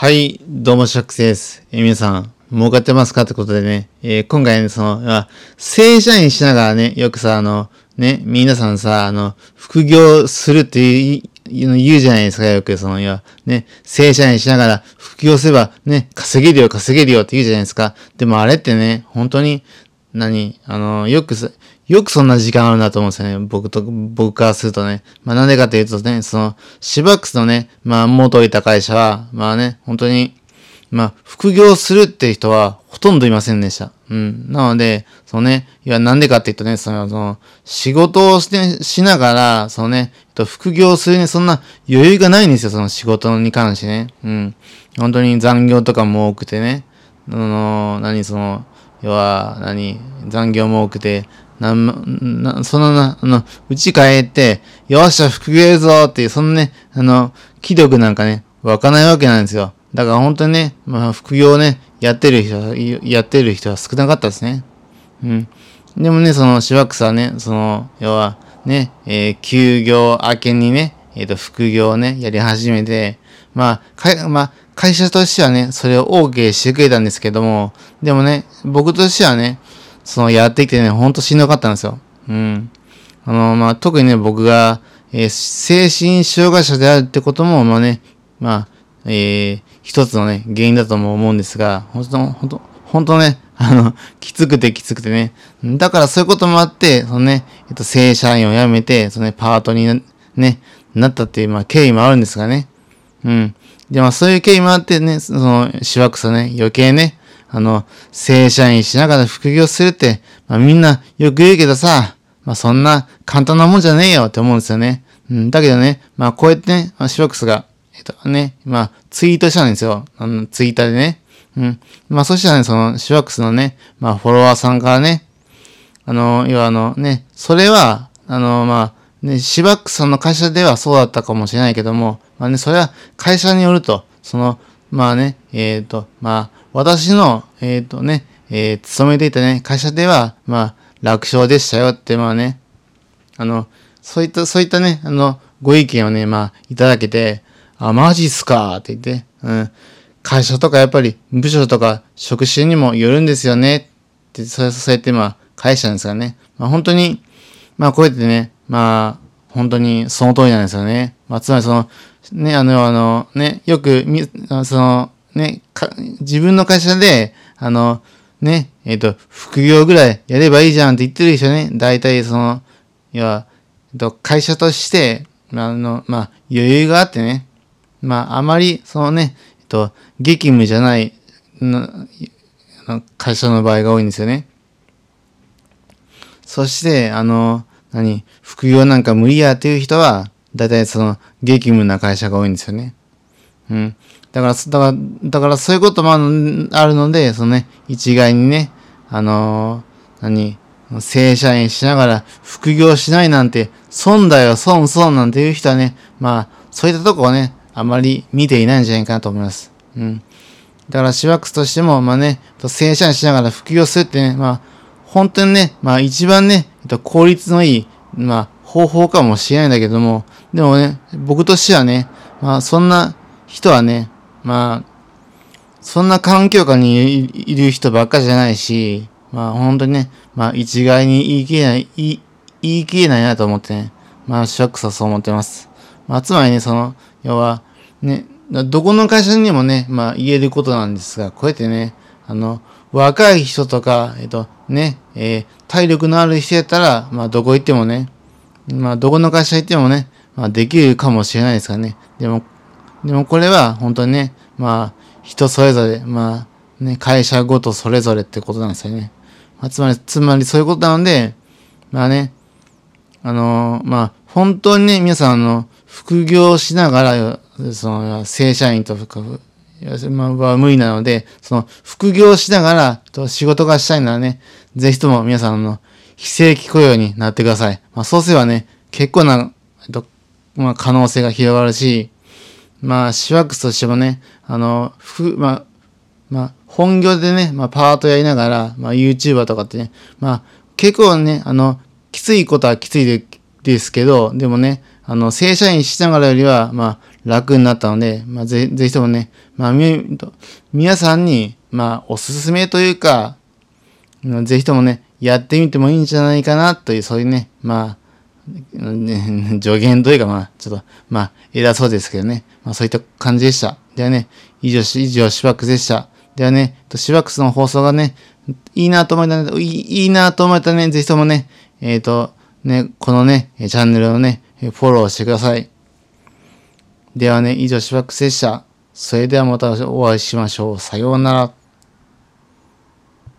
はい、どうも、シャックスです。えー皆さん、儲かってますかってことでね、えー今回ね、その、正社員しながらね、よくさ、あの、ね、皆さんさ、あの、副業するっていう言う言うじゃないですか、よく、その、いや、ね、正社員しながら副業すれば、ね、稼げるよ、稼げるよって言うじゃないですか。でもあれってね、本当に、何？あの、よく、よくそんな時間あるなと思うんですよね。僕と、僕からするとね。まあなんでかっていうとね、その、シバックスのね、まあ元いた会社は、まあね、本当に、まあ、副業するって人はほとんどいませんでした。うん。なので、そのね、いや、なんでかって言うとね、その、その、仕事をして、しながら、そのね、副業するね、そんな余裕がないんですよ、その仕事に関してね。うん。本当に残業とかも多くてね。あの、何？その、要は、何、残業も多くて、なん、な、そのな、あの、うち帰って、よっしゃ、副業やるぞっていう、そのね、あの、気力なんかね、湧かないわけなんですよ。だから本当にね、まあ、副業をね、やってる人は、やってる人は少なかったですね。うん。でもね、その、シワックスはね、その、要は、ね、えー休業明けにね、えっ、と、副業をね、やり始めて、まあ、か、まあ、会社としてはね、それを OK してくれたんですけども、でもね、僕としてはね、その、やってきてね、ほんとしんどかったんですよ。うん。あの、まあ、特にね、僕が、えー精神障害者であるってことも、まあね、まあ、えー一つのね、原因だとも思うんですが、本当本当本当ね、あの、きつくてきつくてね。だからそういうこともあって、そのね、えっと、正社員を辞めて、そのね、パートになね、なったっていう、まあ、経緯もあるんですがね。うん。で、まあ、そういう経緯もあってね、その、しわくさね、余計ね、あの、正社員しながら副業するって、まあ、みんなよく言うけどさ、まあ、そんな簡単なもんじゃねえよって思うんですよね。うん、だけどね、まあ、こうやってね、まあ、シワックスが、えっとね、まあ、ツイートしたんですよ。あの、ツイッターでね。うん。まあ、そしたらね、その、シワックスのね、まあ、フォロワーさんからね、あの、要はあのね、それは、あの、まあ、ね、シバックさんの会社ではそうだったかもしれないけども、まあね、それは会社によると、その、まあね、えっ、と、まあ、私の、えっ、とね、えー勤めていたね、会社では、まあ、楽勝でしたよって、まあね、あの、そういった、そういったね、あの、ご意見をね、まあ、いただけて、あ、マジっすかって言って、うん。会社とかやっぱり部署とか職種にもよるんですよねって、そうそうやってまあ、返したんですがね。まあ本当に、まあこうやってね、まあ、本当にその通りなんですよね。まあつまりその、ね、あの、あの、ね、よくみ、その、ね、か自分の会社で、あの、ね、えっ、と、副業ぐらいやればいいじゃんって言ってる人ね、大体その、いや、えっと、会社として、あ、の、まあ、余裕があってね、まあ、あまり、そのね、えっと、激務じゃない、の会社の場合が多いんですよね。そして、あの、何、副業なんか無理やっていう人は、大体その、激務な会社が多いんですよね。うん。だから、だから、だからそういうこともあるので、そのね、一概にね、あのー何、正社員しながら副業しないなんて、損だよ、損損なんていう人はね、まあ、そういったとこをね、あまり見ていないんじゃないかなと思います。うん。だから、シワックスとしても、まあね、正社員しながら副業するってね、まあ、本当にね、まあ一番ね、っと効率のいい、まあ方法かもしれないんだけども、でもね、僕としてはね、まあそんな人はね、まあ、そんな環境下にいる人ばっかじゃないし、まあ本当にね、まあ一概に言い切れない、言い言い切れないなと思ってね、まあショックさそう思ってます。まあつまりね、その、要は、ね、どこの会社にもね、まあ言えることなんですが、こうやってね、あの、若い人とか、えっと、ね、えー体力のある人やったら、まあどこ行ってもね、まあどこの会社行ってもね、まあできるかもしれないですからね。でも、でもこれは本当にね、まあ人それぞれ、まあね、会社ごとそれぞれってことなんですよね。まあ、つまり、つまりそういうことなので、まあね、あのーまあ本当にね、皆さんあの、副業しながら、その、正社員とか、まあ、無理なので、その、副業しながら、と仕事がしたいならね、ぜひとも皆さんの、非正規雇用になってください。まあ、そうすればね、結構な、えっと、まあ、可能性が広がるし、まあ、シワックスとしてもね、あの、ふ、まあ、まあ、本業でね、まあ、パートやりながら、まあ、YouTuber とかってね、まあ、結構ね、あの、きついことはきついでですけど、でもね、あの、正社員しながらよりは、まあ、楽になったので、まあ、ぜぜひともね、まあ、み、皆さんに、まあ、おすすめというか、ぜひともね、やってみてもいいんじゃないかなという、そういうね、まあ、助言というか、まあ、ちょっと、まあ、偉そうですけどね。まあ、そういった感じでした。ではね、以上、以上、シバックスでした。ではね、シバックスの放送がね、いいなと思ったら、いいいいなと思ったらね、ぜひともね、えっ、ー、と、ね、このね、チャンネルをね、フォローしてください。ではね、以上、シバックスでした。それではまたお会いしましょう。さようなら。